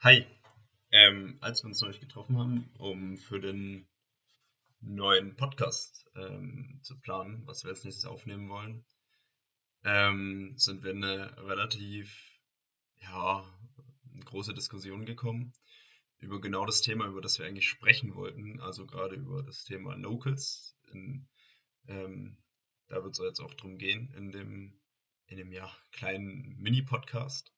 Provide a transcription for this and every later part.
Hi. Ähm, als wir uns neulich getroffen haben, um für den neuen Podcast ähm, zu planen, was wir als nächstes aufnehmen wollen, ähm, sind wir in eine relativ ja, große Diskussion gekommen über genau das Thema, über das wir eigentlich sprechen wollten, also gerade über das Thema Locals. In, ähm, da wird es jetzt auch drum gehen in dem, in dem ja, kleinen Mini-Podcast.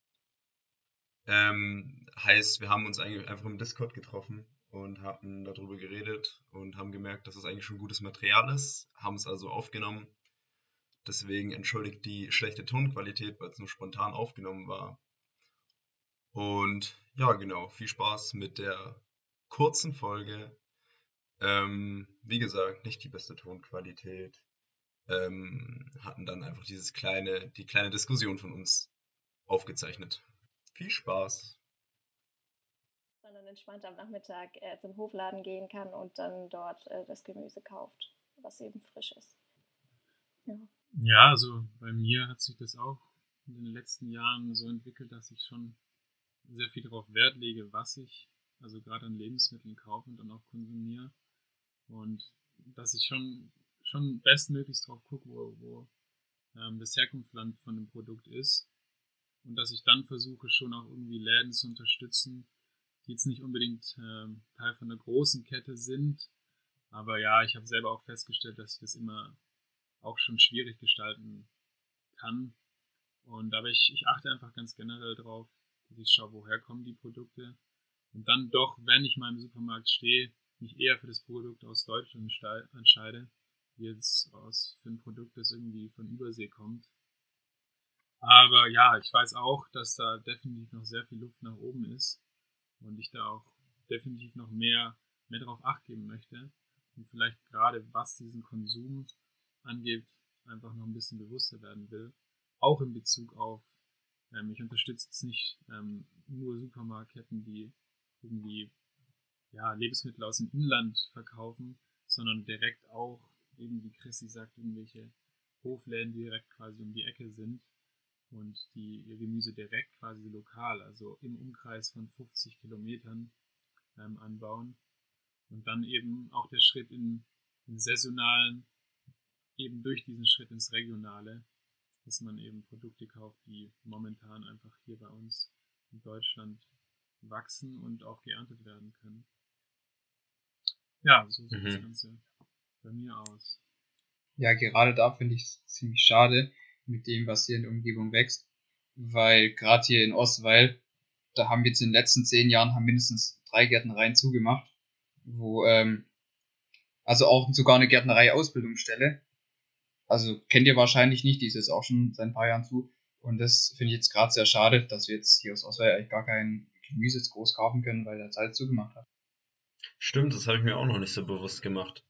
Ähm, heißt, wir haben uns einfach im Discord getroffen und hatten darüber geredet und haben gemerkt, dass es eigentlich schon gutes Material ist, haben es also aufgenommen. Deswegen entschuldigt die schlechte Tonqualität, weil es nur spontan aufgenommen war. Und ja, genau, viel Spaß mit der kurzen Folge. Ähm, wie gesagt, nicht die beste Tonqualität. Ähm, hatten dann einfach dieses kleine, die kleine Diskussion von uns aufgezeichnet. Viel Spaß! Sondern entspannt am Nachmittag äh, zum Hofladen gehen kann und dann dort äh, das Gemüse kauft, was eben frisch ist. Ja. ja, also bei mir hat sich das auch in den letzten Jahren so entwickelt, dass ich schon sehr viel darauf Wert lege, was ich also gerade an Lebensmitteln kaufe und dann auch konsumiere. Und dass ich schon, schon bestmöglichst drauf gucke, wo, wo ähm, das Herkunftsland von dem Produkt ist und dass ich dann versuche, schon auch irgendwie Läden zu unterstützen, die jetzt nicht unbedingt äh, Teil von einer großen Kette sind. Aber ja, ich habe selber auch festgestellt, dass ich das immer auch schon schwierig gestalten kann. Und aber ich, ich achte einfach ganz generell drauf, dass ich schaue, woher kommen die Produkte. Und dann doch, wenn ich mal im Supermarkt stehe, mich eher für das Produkt aus Deutschland entscheide, wie jetzt aus für ein Produkt, das irgendwie von Übersee kommt. Aber ja, ich weiß auch, dass da definitiv noch sehr viel Luft nach oben ist und ich da auch definitiv noch mehr, mehr darauf acht geben möchte und vielleicht gerade was diesen Konsum angeht, einfach noch ein bisschen bewusster werden will. Auch in Bezug auf, ähm, ich unterstütze jetzt nicht ähm, nur Supermarktketten, die irgendwie ja, Lebensmittel aus dem Inland verkaufen, sondern direkt auch, eben wie Chrissy sagt, irgendwelche Hofläden, die direkt quasi um die Ecke sind und die ihr Gemüse direkt quasi lokal, also im Umkreis von 50 Kilometern ähm, anbauen. Und dann eben auch der Schritt in, in saisonalen, eben durch diesen Schritt ins Regionale, dass man eben Produkte kauft, die momentan einfach hier bei uns in Deutschland wachsen und auch geerntet werden können. Ja, so sieht mhm. das Ganze bei mir aus. Ja, gerade da finde ich es ziemlich schade, mit dem, was hier in der Umgebung wächst. Weil gerade hier in Ostweil, da haben wir jetzt in den letzten zehn Jahren haben mindestens drei Gärtnereien zugemacht, wo ähm, also auch sogar eine Gärtnerei-Ausbildungsstelle. Also kennt ihr wahrscheinlich nicht, die ist jetzt auch schon seit ein paar Jahren zu. Und das finde ich jetzt gerade sehr schade, dass wir jetzt hier aus Ostweil eigentlich gar kein Gemüse jetzt groß kaufen können, weil der Zeit zugemacht hat. Stimmt, das habe ich mir auch noch nicht so bewusst gemacht.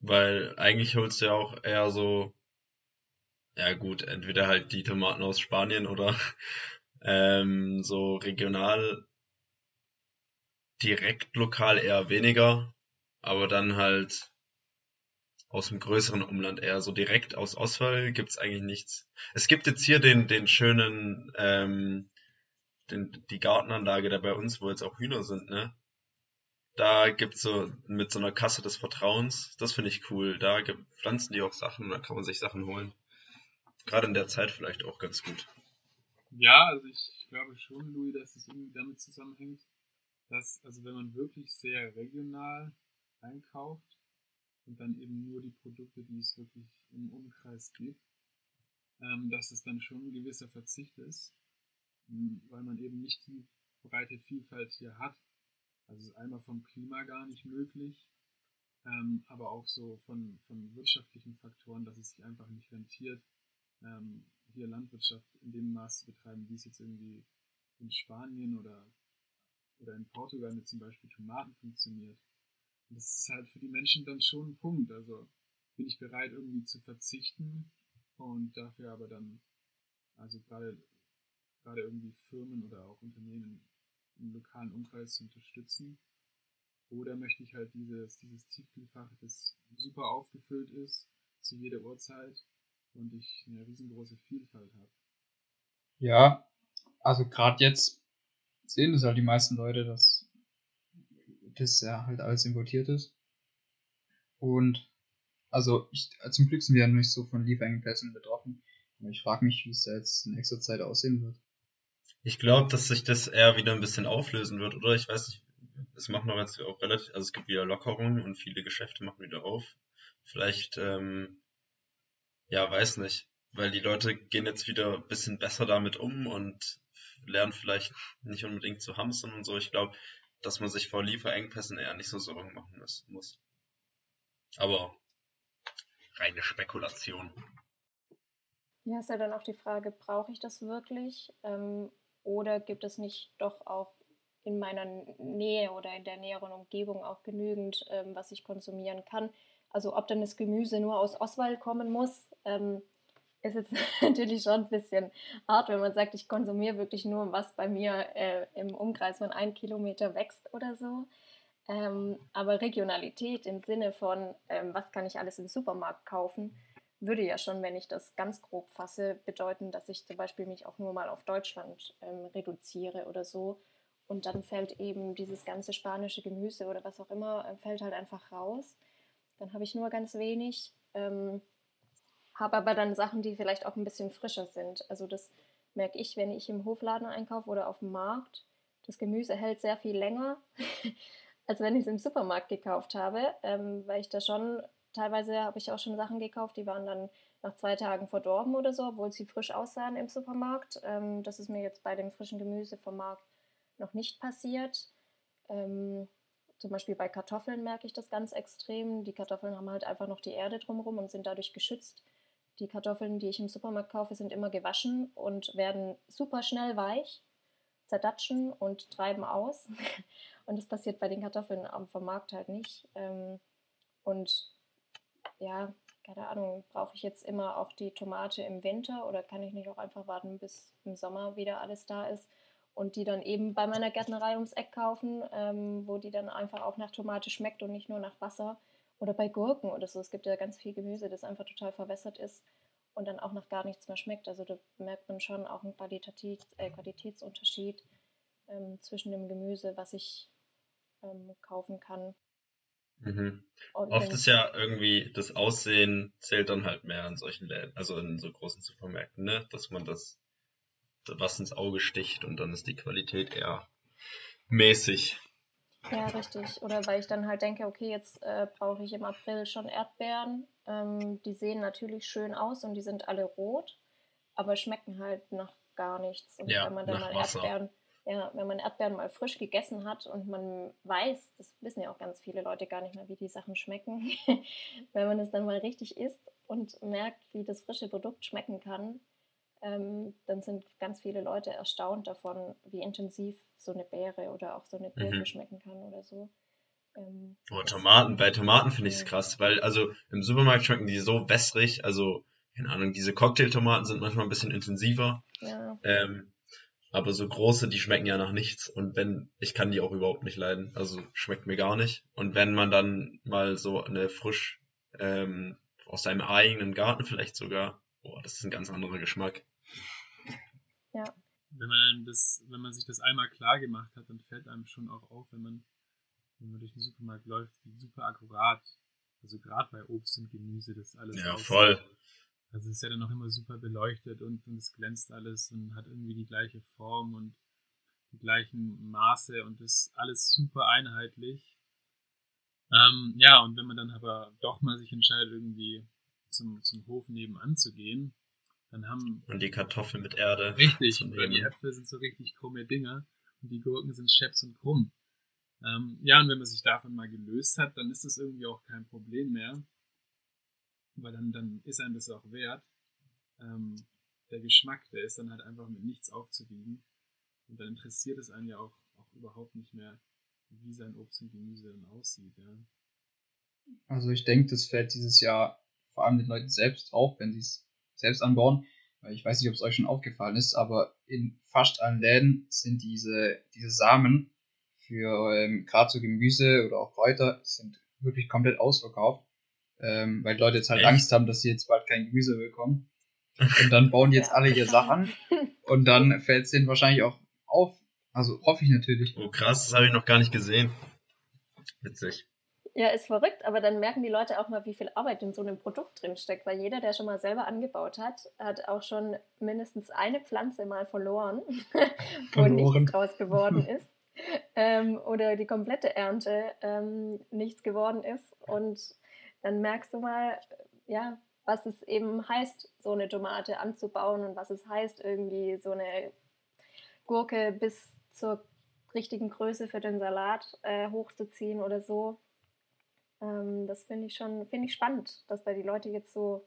Weil eigentlich holst du ja auch eher so ja gut, entweder halt die Tomaten aus Spanien oder ähm, so regional, direkt lokal eher weniger, aber dann halt aus dem größeren Umland eher. So direkt aus Oswald gibt's eigentlich nichts. Es gibt jetzt hier den, den schönen, ähm, den, die Gartenanlage da bei uns, wo jetzt auch Hühner sind, ne? Da gibt's so mit so einer Kasse des Vertrauens, das finde ich cool. Da gibt, pflanzen die auch Sachen, da kann man sich Sachen holen gerade in der Zeit vielleicht auch ganz gut. Ja, also ich glaube schon, Louis, dass es irgendwie damit zusammenhängt, dass, also wenn man wirklich sehr regional einkauft und dann eben nur die Produkte, die es wirklich im Umkreis gibt, ähm, dass es dann schon ein gewisser Verzicht ist, ähm, weil man eben nicht die breite Vielfalt hier hat. Also ist einmal vom Klima gar nicht möglich, ähm, aber auch so von, von wirtschaftlichen Faktoren, dass es sich einfach nicht rentiert, ähm, hier Landwirtschaft in dem Maß betreiben, wie es jetzt irgendwie in Spanien oder, oder in Portugal mit zum Beispiel Tomaten funktioniert. Und das ist halt für die Menschen dann schon ein Punkt. Also bin ich bereit, irgendwie zu verzichten und dafür aber dann, also gerade, gerade irgendwie Firmen oder auch Unternehmen im lokalen Umkreis zu unterstützen. Oder möchte ich halt dieses, dieses Tiefkühlfach, das super aufgefüllt ist, zu jeder Uhrzeit und ich eine riesengroße Vielfalt habe. Ja, also gerade jetzt sehen das halt die meisten Leute, dass das ja halt alles importiert ist. Und also ich, zum Glück sind wir ja nicht so von Lieferengpässen betroffen. Aber ich frage mich, wie es da jetzt in nächster Zeit aussehen wird. Ich glaube, dass sich das eher wieder ein bisschen auflösen wird, oder? Ich weiß nicht, es machen noch jetzt auch relativ, also es gibt wieder Lockerungen und viele Geschäfte machen wieder auf. Vielleicht, ähm, ja, weiß nicht, weil die Leute gehen jetzt wieder ein bisschen besser damit um und lernen vielleicht nicht unbedingt zu hamstern und so. Ich glaube, dass man sich vor Lieferengpässen eher nicht so Sorgen machen muss. Aber reine Spekulation. Ja, ist ja dann auch die Frage, brauche ich das wirklich? Ähm, oder gibt es nicht doch auch in meiner Nähe oder in der näheren Umgebung auch genügend, ähm, was ich konsumieren kann? Also ob dann das Gemüse nur aus Oswald kommen muss, ähm, ist jetzt natürlich schon ein bisschen hart, wenn man sagt, ich konsumiere wirklich nur, was bei mir äh, im Umkreis von einem Kilometer wächst oder so. Ähm, aber Regionalität im Sinne von, ähm, was kann ich alles im Supermarkt kaufen, würde ja schon, wenn ich das ganz grob fasse, bedeuten, dass ich zum Beispiel mich auch nur mal auf Deutschland ähm, reduziere oder so. Und dann fällt eben dieses ganze spanische Gemüse oder was auch immer, äh, fällt halt einfach raus. Dann habe ich nur ganz wenig. Habe aber dann Sachen, die vielleicht auch ein bisschen frischer sind. Also das merke ich, wenn ich im Hofladen einkaufe oder auf dem Markt. Das Gemüse hält sehr viel länger, als wenn ich es im Supermarkt gekauft habe, ähm, weil ich da schon, teilweise habe ich auch schon Sachen gekauft, die waren dann nach zwei Tagen verdorben oder so, obwohl sie frisch aussahen im Supermarkt. Ähm, das ist mir jetzt bei dem frischen Gemüse vom Markt noch nicht passiert. Ähm, zum Beispiel bei Kartoffeln merke ich das ganz extrem. Die Kartoffeln haben halt einfach noch die Erde drumherum und sind dadurch geschützt. Die Kartoffeln, die ich im Supermarkt kaufe, sind immer gewaschen und werden super schnell weich, zerdatschen und treiben aus. Und das passiert bei den Kartoffeln vom Markt halt nicht. Ähm, und ja, keine Ahnung, brauche ich jetzt immer auch die Tomate im Winter oder kann ich nicht auch einfach warten, bis im Sommer wieder alles da ist und die dann eben bei meiner Gärtnerei ums Eck kaufen, ähm, wo die dann einfach auch nach Tomate schmeckt und nicht nur nach Wasser oder bei Gurken oder so. Es gibt ja ganz viel Gemüse, das einfach total verwässert ist und dann auch nach gar nichts mehr schmeckt. Also da merkt man schon auch einen Qualitativ, äh, Qualitätsunterschied ähm, zwischen dem Gemüse, was ich ähm, kaufen kann. Mhm. Oft ist ja irgendwie das Aussehen zählt dann halt mehr in solchen Läden, also in so großen Supermärkten, ne? Dass man das, was ins Auge sticht und dann ist die Qualität eher mäßig. Ja, richtig. Oder weil ich dann halt denke, okay, jetzt äh, brauche ich im April schon Erdbeeren. Ähm, die sehen natürlich schön aus und die sind alle rot, aber schmecken halt nach gar nichts. Und ja, wenn man dann mal Wasser. Erdbeeren, ja, wenn man Erdbeeren mal frisch gegessen hat und man weiß, das wissen ja auch ganz viele Leute gar nicht mehr, wie die Sachen schmecken, wenn man es dann mal richtig isst und merkt, wie das frische Produkt schmecken kann, ähm, dann sind ganz viele Leute erstaunt davon, wie intensiv so eine Beere oder auch so eine Gurke mhm. schmecken kann oder so. Ähm, oh, Tomaten, bei Tomaten finde ich es krass, weil also im Supermarkt schmecken die so wässrig, also keine Ahnung, diese Cocktailtomaten sind manchmal ein bisschen intensiver. Ja. Ähm, aber so große, die schmecken ja nach nichts. Und wenn, ich kann die auch überhaupt nicht leiden. Also schmeckt mir gar nicht. Und wenn man dann mal so eine frisch ähm, aus seinem eigenen Garten vielleicht sogar, boah, das ist ein ganz anderer Geschmack. Ja. Wenn man das, wenn man sich das einmal klar gemacht hat, dann fällt einem schon auch auf, wenn man, wenn man durch den Supermarkt läuft, wie super akkurat, also gerade bei Obst und Gemüse, das alles Ja, aussieht. voll. Also es ist ja dann noch immer super beleuchtet und, und es glänzt alles und hat irgendwie die gleiche Form und die gleichen Maße und ist alles super einheitlich. Ähm, ja, und wenn man dann aber doch mal sich entscheidet, irgendwie zum, zum Hof nebenan zu gehen, dann haben. Und die Kartoffeln mit Erde. Richtig, oder die Äpfel sind so richtig krumme Dinger und die Gurken sind scheps und krumm. Ähm, ja, und wenn man sich davon mal gelöst hat, dann ist das irgendwie auch kein Problem mehr. Weil dann, dann ist einem das auch wert. Ähm, der Geschmack, der ist dann halt einfach mit nichts aufzuwiegen. Und dann interessiert es einen ja auch, auch überhaupt nicht mehr, wie sein Obst und Gemüse dann aussieht. Ja. Also ich denke, das fällt dieses Jahr vor allem den Leuten selbst auf, wenn sie es selbst anbauen. Weil ich weiß nicht, ob es euch schon aufgefallen ist, aber in fast allen Läden sind diese, diese Samen für ähm, gerade so Gemüse oder auch Kräuter sind wirklich komplett ausverkauft. Ähm, weil die Leute jetzt halt Echt? Angst haben, dass sie jetzt bald kein Gemüse bekommen. Und dann bauen jetzt alle ihr Sachen und dann fällt es denen wahrscheinlich auch auf, Also hoffe ich natürlich. Oh krass, das habe ich noch gar nicht gesehen. Witzig. Ja, ist verrückt, aber dann merken die Leute auch mal, wie viel Arbeit in so einem Produkt drin steckt, weil jeder, der schon mal selber angebaut hat, hat auch schon mindestens eine Pflanze mal verloren, wo nichts draus geworden ist. Ähm, oder die komplette Ernte ähm, nichts geworden ist. Und dann merkst du mal, ja, was es eben heißt, so eine Tomate anzubauen und was es heißt, irgendwie so eine Gurke bis zur richtigen Größe für den Salat äh, hochzuziehen oder so. Ähm, das finde ich schon, finde ich spannend, dass da die Leute jetzt so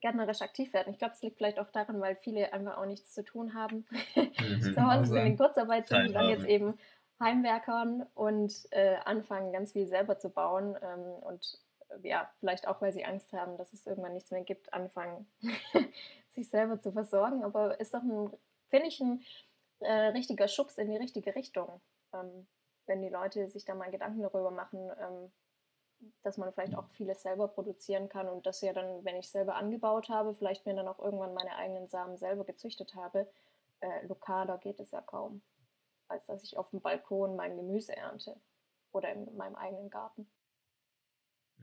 gärtnerisch aktiv werden. Ich glaube, es liegt vielleicht auch daran, weil viele einfach auch nichts zu tun haben. Mhm. Zu Hause sind in Kurzarbeit sind und dann jetzt eben Heimwerkern und äh, anfangen, ganz viel selber zu bauen ähm, und äh, ja, vielleicht auch, weil sie Angst haben, dass es irgendwann nichts mehr gibt, anfangen, sich selber zu versorgen. Aber ist doch ein, finde ich, ein äh, richtiger Schubs in die richtige Richtung, ähm, wenn die Leute sich da mal Gedanken darüber machen, ähm, dass man vielleicht auch vieles selber produzieren kann und das ja dann, wenn ich selber angebaut habe, vielleicht mir dann auch irgendwann meine eigenen Samen selber gezüchtet habe, äh, lokaler geht es ja kaum, als dass ich auf dem Balkon mein Gemüse ernte oder in meinem eigenen Garten.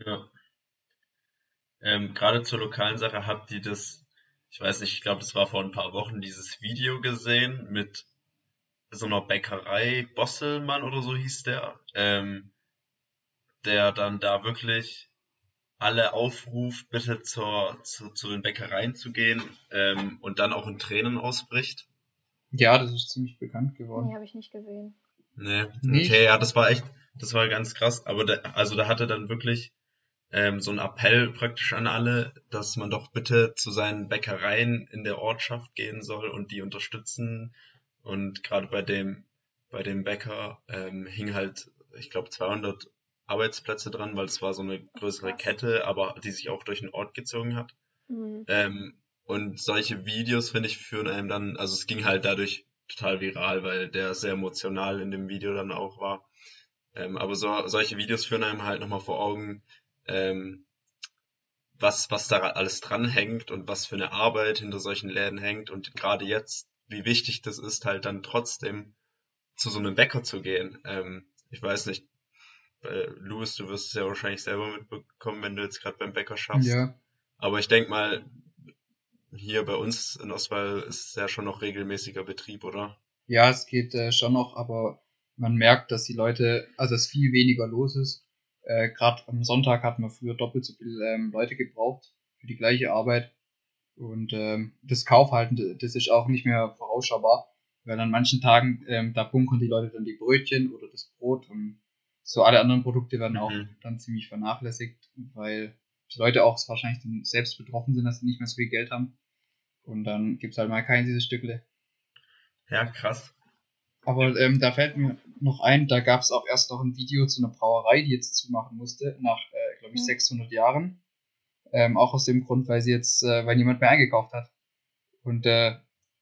Ja. Ähm, Gerade zur lokalen Sache habt ihr das, ich weiß nicht, ich glaube, das war vor ein paar Wochen, dieses Video gesehen mit so einer Bäckerei, Bosselmann oder so hieß der, ähm, der dann da wirklich alle aufruft, bitte zur, zu, zu den Bäckereien zu gehen ähm, und dann auch in Tränen ausbricht. Ja, das ist ziemlich bekannt geworden. Nee, habe ich nicht gesehen. Nee, nicht? okay, ja, das war echt, das war ganz krass. Aber der, also da hatte dann wirklich ähm, so ein Appell praktisch an alle, dass man doch bitte zu seinen Bäckereien in der Ortschaft gehen soll und die unterstützen. Und gerade bei dem, bei dem Bäcker ähm, hing halt, ich glaube, 200 Arbeitsplätze dran, weil es war so eine größere Kette, aber die sich auch durch den Ort gezogen hat. Mhm. Ähm, und solche Videos, finde ich, führen einem dann, also es ging halt dadurch total viral, weil der sehr emotional in dem Video dann auch war. Ähm, aber so, solche Videos führen einem halt nochmal vor Augen, ähm, was, was da alles dranhängt und was für eine Arbeit hinter solchen Läden hängt und gerade jetzt, wie wichtig das ist, halt dann trotzdem zu so einem Bäcker zu gehen. Ähm, ich weiß nicht, äh, Louis, du wirst es ja wahrscheinlich selber mitbekommen, wenn du jetzt gerade beim Bäcker schaffst. Ja. Aber ich denke mal, hier bei uns in Ostwall ist ja schon noch regelmäßiger Betrieb, oder? Ja, es geht äh, schon noch, aber man merkt, dass die Leute, also dass viel weniger los ist. Äh, Gerade am Sonntag hatten wir früher doppelt so viele ähm, Leute gebraucht für die gleiche Arbeit. Und ähm, das Kaufhalten, das ist auch nicht mehr vorausschaubar, weil an manchen Tagen, ähm, da bunkern die Leute dann die Brötchen oder das Brot und so alle anderen Produkte werden auch mhm. dann ziemlich vernachlässigt, weil die Leute auch wahrscheinlich dann selbst betroffen sind, dass sie nicht mehr so viel Geld haben. Und dann gibt es halt mal kein dieses Stückle. Ja, krass. Aber ähm, da fällt mir noch ein, da gab es auch erst noch ein Video zu einer Brauerei, die jetzt zumachen musste, nach, äh, glaube ich, mhm. 600 Jahren. Ähm, auch aus dem Grund, weil sie jetzt, äh, weil niemand mehr eingekauft hat. Und äh,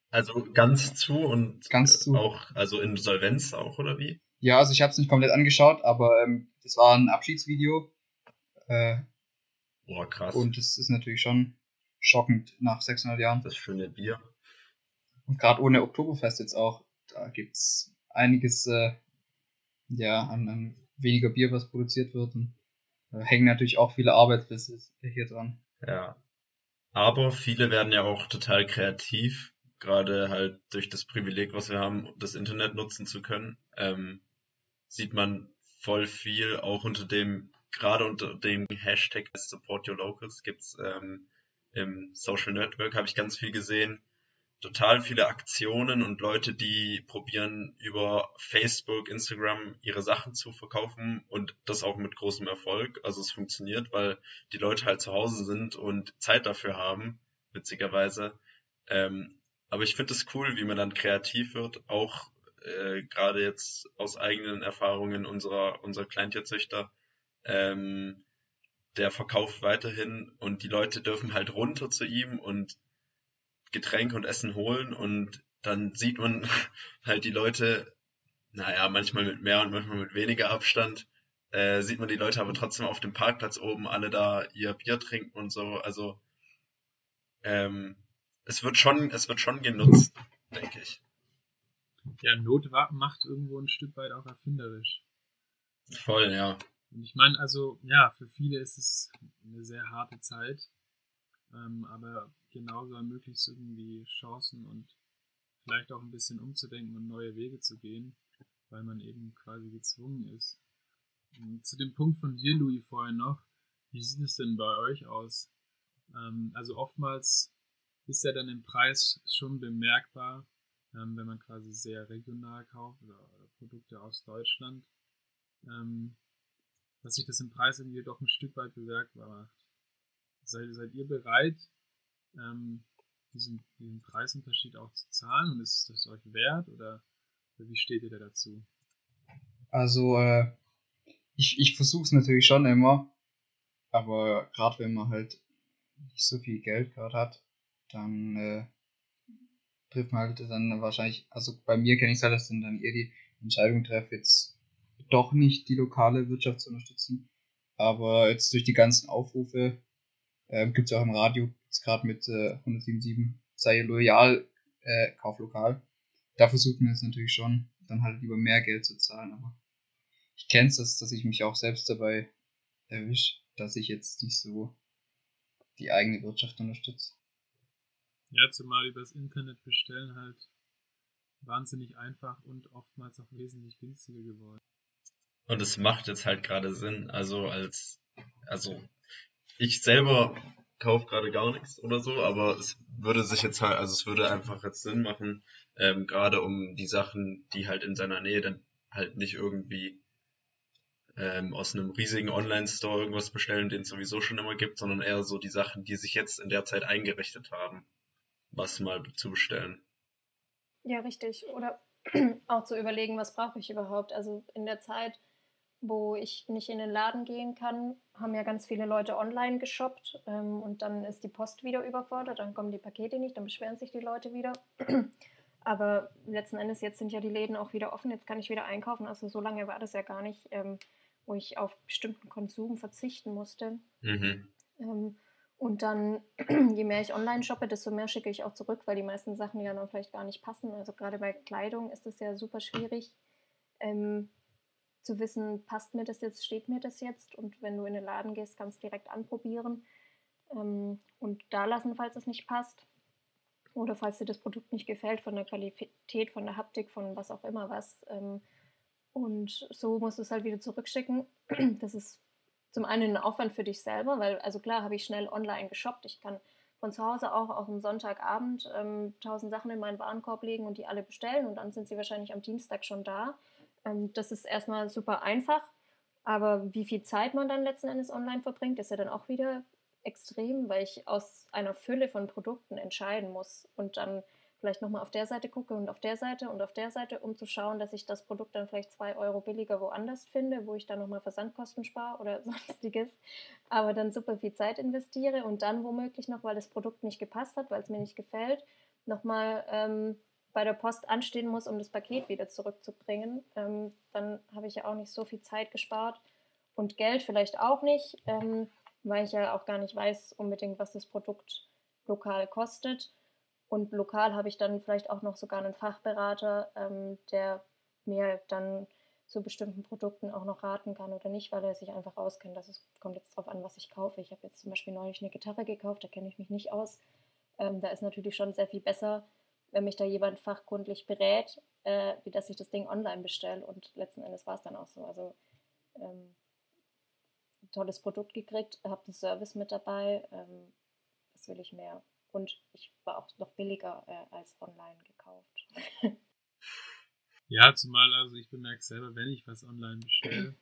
also ganz zu und ganz zu. auch, also Insolvenz auch, oder wie? Ja, also ich habe es nicht komplett angeschaut, aber ähm, das war ein Abschiedsvideo. Äh, Boah, krass. Und das ist natürlich schon schockend nach 600 Jahren. Das schöne Bier. Und gerade ohne Oktoberfest jetzt auch, da gibt's einiges äh, ja, an, an weniger Bier, was produziert wird. Und da hängen natürlich auch viele Arbeitsplätze hier dran. Ja. Aber viele werden ja auch total kreativ, gerade halt durch das Privileg, was wir haben, das Internet nutzen zu können. Ähm, sieht man voll viel, auch unter dem, gerade unter dem Hashtag Support Your Locals gibt's ähm, im Social Network, habe ich ganz viel gesehen. Total viele Aktionen und Leute, die probieren über Facebook, Instagram ihre Sachen zu verkaufen und das auch mit großem Erfolg. Also es funktioniert, weil die Leute halt zu Hause sind und Zeit dafür haben, witzigerweise. Ähm, aber ich finde es cool, wie man dann kreativ wird, auch äh, gerade jetzt aus eigenen Erfahrungen unserer, unserer Kleintierzüchter, ähm, der verkauft weiterhin und die Leute dürfen halt runter zu ihm und Getränke und Essen holen und dann sieht man halt die Leute, naja, manchmal mit mehr und manchmal mit weniger Abstand, äh, sieht man die Leute aber trotzdem auf dem Parkplatz oben alle da ihr Bier trinken und so. Also ähm, es wird schon, es wird schon genutzt, denke ich. Ja, Not macht irgendwo ein Stück weit auch erfinderisch. Voll, ja. Und ich meine, also, ja, für viele ist es eine sehr harte Zeit, ähm, aber genauso ermöglicht es irgendwie Chancen und vielleicht auch ein bisschen umzudenken und neue Wege zu gehen, weil man eben quasi gezwungen ist. Und zu dem Punkt von dir, Louis, vorhin noch, wie sieht es denn bei euch aus? Ähm, also oftmals ist ja dann im Preis schon bemerkbar, ähm, wenn man quasi sehr regional kauft oder, oder Produkte aus Deutschland, ähm, dass sich das im Preis irgendwie doch ein Stück weit bemerkbar macht. Seid, seid ihr bereit, ähm, diesen, diesen Preisunterschied auch zu zahlen und ist das euch wert oder wie steht ihr da dazu? Also, äh, ich, ich versuche es natürlich schon immer, aber gerade wenn man halt nicht so viel Geld gerade hat, dann äh, trifft man halt dann wahrscheinlich, also bei mir kenne ich es halt, dass dann, dann eher die Entscheidung treffe, jetzt doch nicht die lokale Wirtschaft zu unterstützen. Aber jetzt durch die ganzen Aufrufe äh, gibt es auch im Radio, jetzt gerade mit äh, 177, sei loyal, äh, kauf lokal. Da versucht man es natürlich schon, dann halt lieber mehr Geld zu zahlen. Aber ich kenne es, dass, dass ich mich auch selbst dabei erwische, dass ich jetzt nicht so die eigene Wirtschaft unterstütze. Ja, zumal übers Internet bestellen halt wahnsinnig einfach und oftmals auch wesentlich günstiger geworden. Und es macht jetzt halt gerade Sinn. Also als, also ich selber kaufe gerade gar nichts oder so, aber es würde sich jetzt halt, also es würde einfach jetzt Sinn machen, ähm, gerade um die Sachen, die halt in seiner Nähe dann halt nicht irgendwie ähm, aus einem riesigen Online-Store irgendwas bestellen, den es sowieso schon immer gibt, sondern eher so die Sachen, die sich jetzt in der Zeit eingerichtet haben, was mal zu bestellen. Ja, richtig. Oder auch zu überlegen, was brauche ich überhaupt. Also in der Zeit, wo ich nicht in den Laden gehen kann, haben ja ganz viele Leute online geshoppt ähm, und dann ist die Post wieder überfordert, dann kommen die Pakete nicht, dann beschweren sich die Leute wieder. Aber letzten Endes, jetzt sind ja die Läden auch wieder offen, jetzt kann ich wieder einkaufen. Also so lange war das ja gar nicht, ähm, wo ich auf bestimmten Konsum verzichten musste. Mhm. Ähm, und dann, je mehr ich online shoppe, desto mehr schicke ich auch zurück, weil die meisten Sachen ja dann vielleicht gar nicht passen. Also gerade bei Kleidung ist es ja super schwierig ähm, zu wissen, passt mir das jetzt, steht mir das jetzt. Und wenn du in den Laden gehst, kannst du direkt anprobieren ähm, und da lassen, falls es nicht passt. Oder falls dir das Produkt nicht gefällt, von der Qualität, von der Haptik, von was auch immer was. Ähm, und so musst du es halt wieder zurückschicken. Das ist zum einen ein Aufwand für dich selber, weil, also klar, habe ich schnell online geshoppt. Ich kann von zu Hause auch auf dem Sonntagabend ähm, tausend Sachen in meinen Warenkorb legen und die alle bestellen und dann sind sie wahrscheinlich am Dienstag schon da. Ähm, das ist erstmal super einfach, aber wie viel Zeit man dann letzten Endes online verbringt, ist ja dann auch wieder extrem, weil ich aus einer Fülle von Produkten entscheiden muss und dann vielleicht nochmal auf der Seite gucke und auf der Seite und auf der Seite, um zu schauen, dass ich das Produkt dann vielleicht zwei Euro billiger woanders finde, wo ich dann nochmal Versandkosten spare oder sonstiges, aber dann super viel Zeit investiere und dann womöglich noch, weil das Produkt nicht gepasst hat, weil es mir nicht gefällt, nochmal ähm, bei der Post anstehen muss, um das Paket wieder zurückzubringen. Ähm, dann habe ich ja auch nicht so viel Zeit gespart und Geld vielleicht auch nicht, ähm, weil ich ja auch gar nicht weiß unbedingt, was das Produkt lokal kostet. Und lokal habe ich dann vielleicht auch noch sogar einen Fachberater, ähm, der mir dann zu bestimmten Produkten auch noch raten kann oder nicht, weil er sich einfach auskennt. Das kommt jetzt darauf an, was ich kaufe. Ich habe jetzt zum Beispiel neulich eine Gitarre gekauft, da kenne ich mich nicht aus. Ähm, da ist natürlich schon sehr viel besser, wenn mich da jemand fachkundlich berät, äh, wie dass ich das Ding online bestelle. Und letzten Endes war es dann auch so. Also ähm, tolles Produkt gekriegt, habe den Service mit dabei. Ähm, was will ich mehr? Und ich war auch noch billiger äh, als online gekauft. ja, zumal also ich bemerke selber, wenn ich was online bestelle,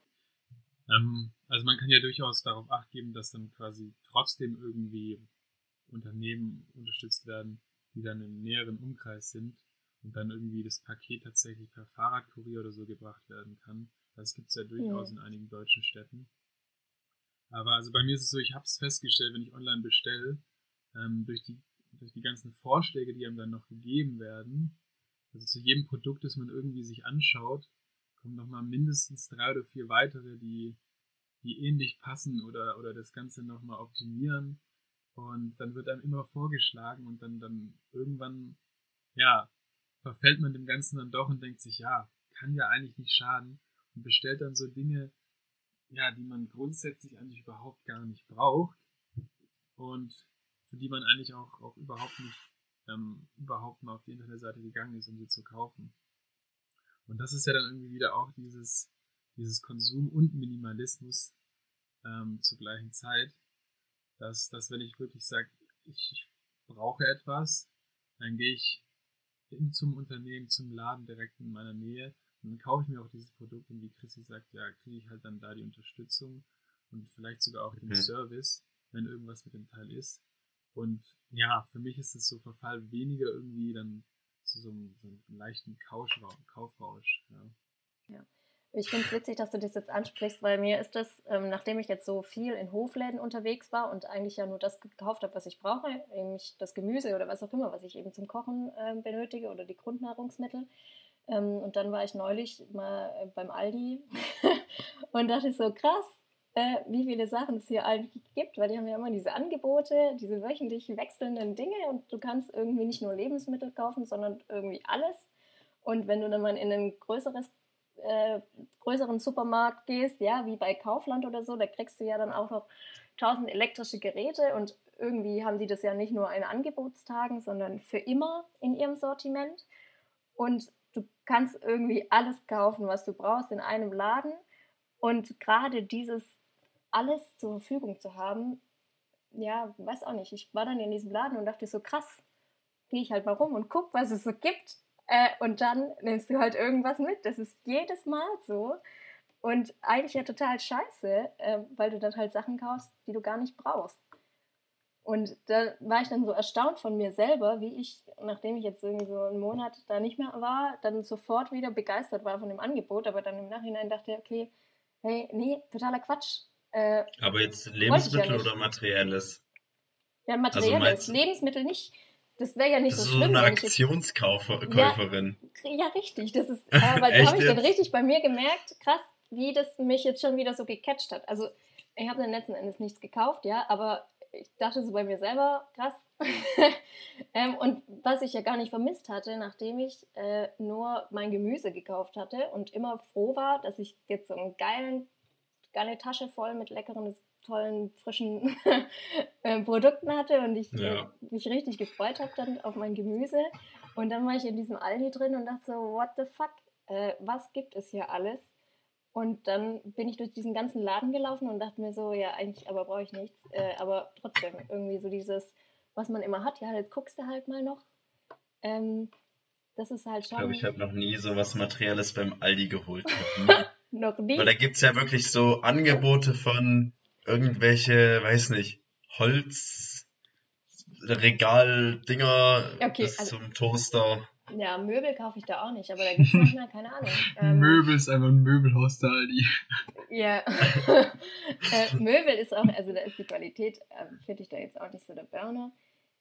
ähm, also man kann ja durchaus darauf acht geben, dass dann quasi trotzdem irgendwie Unternehmen unterstützt werden, die dann im näheren Umkreis sind und dann irgendwie das Paket tatsächlich per Fahrradkurier oder so gebracht werden kann. Das gibt es ja durchaus ja. in einigen deutschen Städten. Aber also bei mir ist es so, ich habe es festgestellt, wenn ich online bestelle, ähm, durch, die, durch die ganzen Vorschläge, die einem dann noch gegeben werden, also zu jedem Produkt, das man irgendwie sich anschaut, kommen nochmal mindestens drei oder vier weitere, die, die ähnlich passen oder, oder das Ganze nochmal optimieren. Und dann wird einem immer vorgeschlagen und dann, dann irgendwann, ja, verfällt man dem Ganzen dann doch und denkt sich, ja, kann ja eigentlich nicht schaden und bestellt dann so Dinge, ja, die man grundsätzlich eigentlich überhaupt gar nicht braucht und für die man eigentlich auch, auch überhaupt nicht ähm, überhaupt mal auf die Internetseite gegangen ist, um sie zu kaufen. Und das ist ja dann irgendwie wieder auch dieses, dieses Konsum und Minimalismus ähm, zur gleichen Zeit, dass, dass wenn ich wirklich sage, ich, ich brauche etwas, dann gehe ich in zum Unternehmen, zum Laden direkt in meiner Nähe und dann kaufe ich mir auch dieses Produkt und wie Chrissy sagt, ja, kriege ich halt dann da die Unterstützung und vielleicht sogar auch den mhm. Service, wenn irgendwas mit dem Teil ist. Und ja, für mich ist es so Verfall weniger irgendwie dann zu so einem, so einem leichten Kaufrausch. Ja. ja. Ich finde es witzig, dass du das jetzt ansprichst, weil mir ist das, ähm, nachdem ich jetzt so viel in Hofläden unterwegs war und eigentlich ja nur das gekauft habe, was ich brauche, nämlich das Gemüse oder was auch immer, was ich eben zum Kochen äh, benötige oder die Grundnahrungsmittel. Ähm, und dann war ich neulich mal äh, beim Aldi und dachte so, krass, äh, wie viele Sachen es hier eigentlich gibt, weil die haben ja immer diese Angebote, diese wöchentlich wechselnden Dinge und du kannst irgendwie nicht nur Lebensmittel kaufen, sondern irgendwie alles. Und wenn du dann mal in ein größeres äh, größeren Supermarkt gehst, ja, wie bei Kaufland oder so, da kriegst du ja dann auch noch tausend elektrische Geräte und irgendwie haben die das ja nicht nur an Angebotstagen, sondern für immer in ihrem Sortiment. Und du kannst irgendwie alles kaufen, was du brauchst in einem Laden. Und gerade dieses alles zur Verfügung zu haben, ja, weiß auch nicht. Ich war dann in diesem Laden und dachte so, krass, gehe ich halt mal rum und guck, was es so gibt. Äh, und dann nimmst du halt irgendwas mit. Das ist jedes Mal so. Und eigentlich ja total scheiße, äh, weil du dann halt Sachen kaufst, die du gar nicht brauchst. Und da war ich dann so erstaunt von mir selber, wie ich, nachdem ich jetzt irgendwie so einen Monat da nicht mehr war, dann sofort wieder begeistert war von dem Angebot, aber dann im Nachhinein dachte, okay, hey, nee, totaler Quatsch. Äh, aber jetzt Lebensmittel ja oder materielles? Ja, also materielles. Also Lebensmittel nicht. Das wäre ja nicht so schlimm. Das ist so eine Aktionskäuferin. Ja, ja, richtig. Das ist, aber da habe ich dann richtig bei mir gemerkt, krass, wie das mich jetzt schon wieder so gecatcht hat. Also ich habe dann letzten Endes nichts gekauft, ja, aber ich dachte so bei mir selber, krass. ähm, und was ich ja gar nicht vermisst hatte, nachdem ich äh, nur mein Gemüse gekauft hatte und immer froh war, dass ich jetzt so einen geilen, geile Tasche voll mit leckeren tollen, frischen äh, Produkten hatte und ich ja. äh, mich richtig gefreut habe dann auf mein Gemüse. Und dann war ich in diesem Aldi drin und dachte so, what the fuck, äh, was gibt es hier alles? Und dann bin ich durch diesen ganzen Laden gelaufen und dachte mir so, ja, eigentlich, aber brauche ich nichts. Äh, aber trotzdem, irgendwie so dieses, was man immer hat, ja, jetzt guckst du halt mal noch. Ähm, das ist halt schon. Ich glaube, ich habe noch nie so was Materielles beim Aldi geholt. Noch nie. Weil da gibt es ja wirklich so Angebote von irgendwelche, weiß nicht, Holzregal-Dinger okay, bis also, zum Toaster. Ja, Möbel kaufe ich da auch nicht, aber da gibt es manchmal, keine Ahnung. Ähm, Möbel ist einfach ein Möbelhaus da, Aldi. Ja. äh, Möbel ist auch, also da ist die Qualität, äh, finde ich da jetzt auch nicht so der Burner.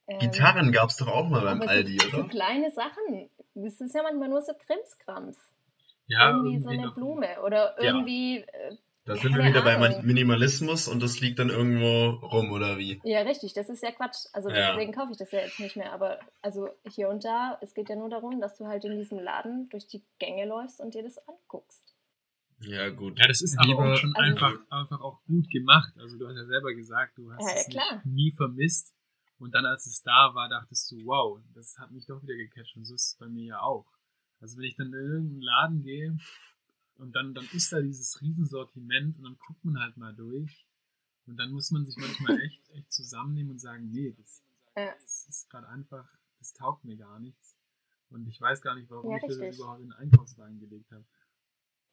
Ähm, Gitarren gab es doch auch mal beim Aldi, so, oder? So kleine Sachen. Das ist ja manchmal nur so Krimskrams. Ja, irgendwie so eine Blume oder irgendwie ja. äh, da sind wir wieder Ahnung. bei Minimalismus und das liegt dann irgendwo rum, oder wie? Ja, richtig, das ist ja Quatsch. Also ja. deswegen kaufe ich das ja jetzt nicht mehr. Aber also hier und da, es geht ja nur darum, dass du halt in diesem Laden durch die Gänge läufst und dir das anguckst. Ja, gut. Ja, das ist aber auch schon also, einfach, einfach auch gut gemacht. Also du hast ja selber gesagt, du hast ja, es ja, nie vermisst. Und dann, als es da war, dachtest du, wow, das hat mich doch wieder gecatcht. Und so ist es bei mir ja auch. Also wenn ich dann in irgendeinen Laden gehe und dann, dann ist da dieses Riesensortiment und dann guckt man halt mal durch. Und dann muss man sich manchmal echt, echt zusammennehmen und sagen, nee, das, das ist gerade einfach, das taugt mir gar nichts. Und ich weiß gar nicht, warum ja, ich das überhaupt in den Einkaufswagen gelegt habe.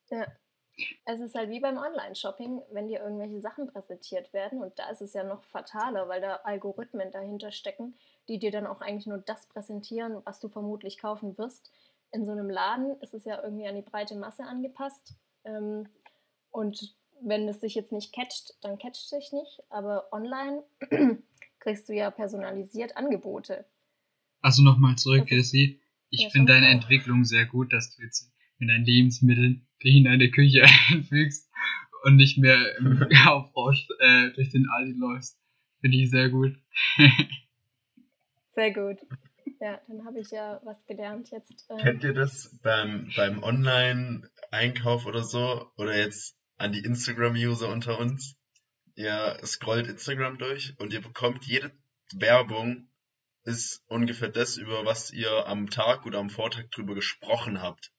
Ja. Es ist halt wie beim Online-Shopping, wenn dir irgendwelche Sachen präsentiert werden und da ist es ja noch fataler, weil da Algorithmen dahinter stecken, die dir dann auch eigentlich nur das präsentieren, was du vermutlich kaufen wirst in so einem Laden ist es ja irgendwie an die breite Masse angepasst. Ähm, und wenn es sich jetzt nicht catcht, dann catcht es sich nicht. Aber online kriegst du ja personalisiert Angebote. Also nochmal zurück, Cassie. Ich ja, finde deine Entwicklung sehr gut, dass du jetzt mit deinen Lebensmitteln dich in deine Küche einfügst und nicht mehr im Kaufrausch äh, durch den Aldi läufst. Finde ich sehr gut. sehr gut. Ja, dann habe ich ja was gelernt jetzt. Ähm. Kennt ihr das beim, beim Online-Einkauf oder so? Oder jetzt an die Instagram-User unter uns? Ihr scrollt Instagram durch und ihr bekommt jede Werbung ist ungefähr das, über was ihr am Tag oder am Vortag drüber gesprochen habt.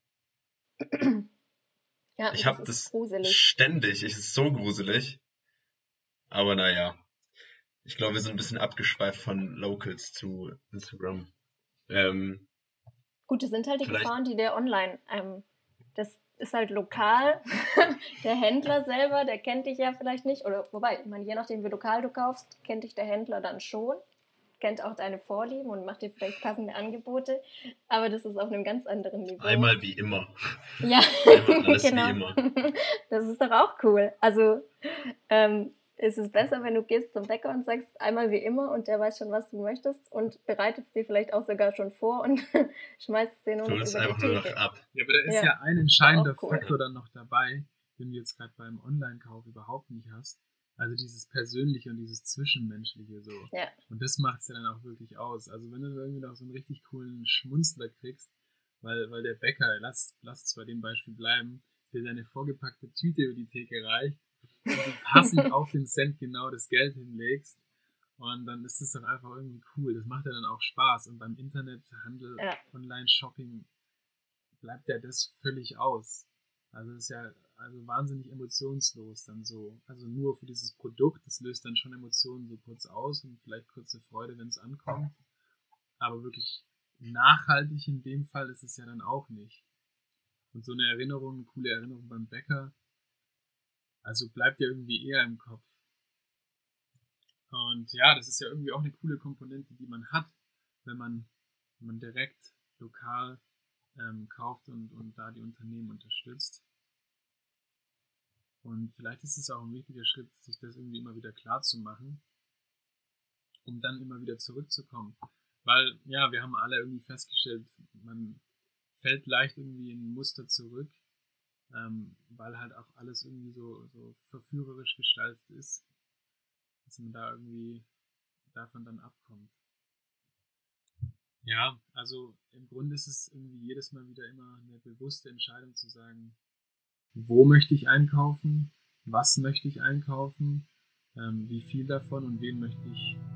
Ja, ich habe das gruselig. ständig. Es ist so gruselig. Aber naja. Ich glaube, wir sind ein bisschen abgeschweift von Locals zu Instagram. Ähm, Gut, das sind halt die Gefahren, die der online, ähm, das ist halt lokal. der Händler selber, der kennt dich ja vielleicht nicht. Oder wobei, ich meine, je nachdem, wie lokal du kaufst, kennt dich der Händler dann schon kennt auch deine Vorlieben und macht dir vielleicht passende Angebote, aber das ist auf einem ganz anderen Niveau. Einmal wie immer. Ja, genau. Das ist doch auch cool. Also ähm, ist es besser, wenn du gehst zum Bäcker und sagst einmal wie immer und der weiß schon, was du möchtest und bereitet es dir vielleicht auch sogar schon vor und schmeißt es dir nur über die einfach nur noch ab. Ja, aber da ist ja, ja ein entscheidender cool. Faktor dann noch dabei, den du jetzt gerade beim Online-Kauf überhaupt nicht hast. Also dieses Persönliche und dieses Zwischenmenschliche so. Ja. Und das macht es ja dann auch wirklich aus. Also wenn du irgendwie noch so einen richtig coolen Schmunzler kriegst, weil, weil der Bäcker, lass, lass es bei dem Beispiel bleiben, der seine vorgepackte Tüte über die Theke reicht du passend auf den Cent genau das Geld hinlegst. Und dann ist es doch einfach irgendwie cool. Das macht ja dann auch Spaß. Und beim Internethandel, ja. Online-Shopping bleibt ja das völlig aus. Also es ist ja also wahnsinnig emotionslos dann so. Also nur für dieses Produkt, das löst dann schon Emotionen so kurz aus und vielleicht kurze Freude, wenn es ankommt. Aber wirklich nachhaltig in dem Fall ist es ja dann auch nicht. Und so eine Erinnerung, eine coole Erinnerung beim Bäcker, also bleibt ja irgendwie eher im Kopf. Und ja, das ist ja irgendwie auch eine coole Komponente, die man hat, wenn man, wenn man direkt lokal ähm, kauft und, und da die Unternehmen unterstützt. Und vielleicht ist es auch ein wichtiger Schritt, sich das irgendwie immer wieder klar zu machen, um dann immer wieder zurückzukommen. Weil, ja, wir haben alle irgendwie festgestellt, man fällt leicht irgendwie in ein Muster zurück, ähm, weil halt auch alles irgendwie so, so verführerisch gestaltet ist, dass man da irgendwie davon dann abkommt. Ja, also im Grunde ist es irgendwie jedes Mal wieder immer eine bewusste Entscheidung zu sagen, wo möchte ich einkaufen, was möchte ich einkaufen, ähm, wie viel davon und wen möchte ich